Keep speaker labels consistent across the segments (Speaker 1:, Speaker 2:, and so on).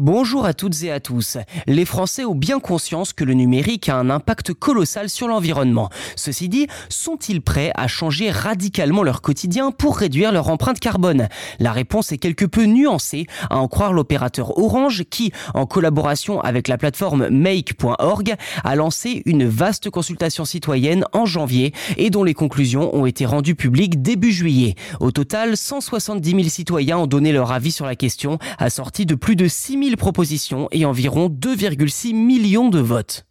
Speaker 1: Bonjour à toutes et à tous. Les Français ont bien conscience que le numérique a un impact colossal sur l'environnement. Ceci dit, sont-ils prêts à changer radicalement leur quotidien pour réduire leur empreinte carbone? La réponse est quelque peu nuancée, à en croire l'opérateur Orange qui, en collaboration avec la plateforme make.org, a lancé une vaste consultation citoyenne en janvier et dont les conclusions ont été rendues publiques début juillet. Au total, 170 000 citoyens ont donné leur avis sur la question, assorti de plus de 6 000 propositions et environ 2,6 millions de votes.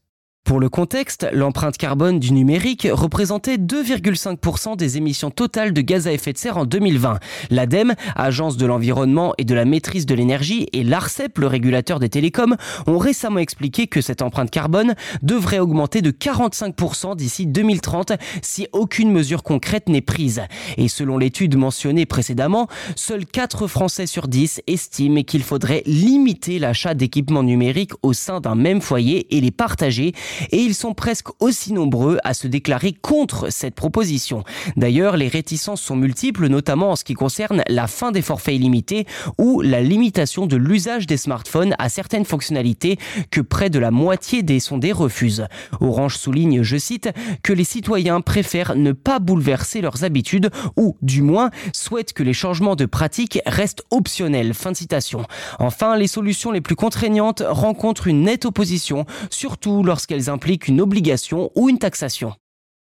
Speaker 1: Pour le contexte, l'empreinte carbone du numérique représentait 2,5% des émissions totales de gaz à effet de serre en 2020. L'ADEME, Agence de l'environnement et de la maîtrise de l'énergie, et l'ARCEP, le régulateur des télécoms, ont récemment expliqué que cette empreinte carbone devrait augmenter de 45% d'ici 2030 si aucune mesure concrète n'est prise. Et selon l'étude mentionnée précédemment, seuls 4 Français sur 10 estiment qu'il faudrait limiter l'achat d'équipements numériques au sein d'un même foyer et les partager et ils sont presque aussi nombreux à se déclarer contre cette proposition. D'ailleurs, les réticences sont multiples, notamment en ce qui concerne la fin des forfaits illimités ou la limitation de l'usage des smartphones à certaines fonctionnalités que près de la moitié des sondés refusent. Orange souligne, je cite, que les citoyens préfèrent ne pas bouleverser leurs habitudes ou, du moins, souhaitent que les changements de pratique restent optionnels. Fin de citation. Enfin, les solutions les plus contraignantes rencontrent une nette opposition, surtout lorsqu'elles implique une obligation ou une taxation.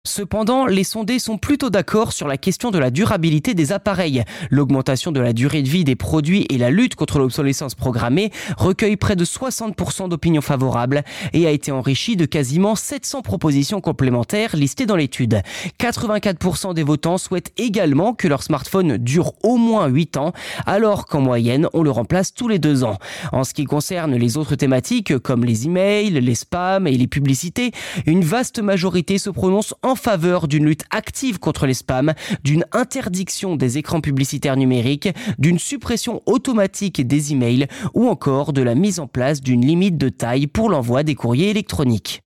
Speaker 1: Cependant, les sondés sont plutôt d'accord sur la question de la durabilité des appareils. L'augmentation de la durée de vie des produits et la lutte contre l'obsolescence programmée recueillent près de 60% d'opinions favorables et a été enrichie de quasiment 700 propositions complémentaires listées dans l'étude. 84% des votants souhaitent également que leur smartphone dure au moins 8 ans, alors qu'en moyenne, on le remplace tous les deux ans. En ce qui concerne les autres thématiques, comme les emails, les spams et les publicités, une vaste majorité se prononce en faveur d'une lutte active contre les spams, d'une interdiction des écrans publicitaires numériques, d'une suppression automatique des emails ou encore de la mise en place d'une limite de taille pour l'envoi des courriers électroniques.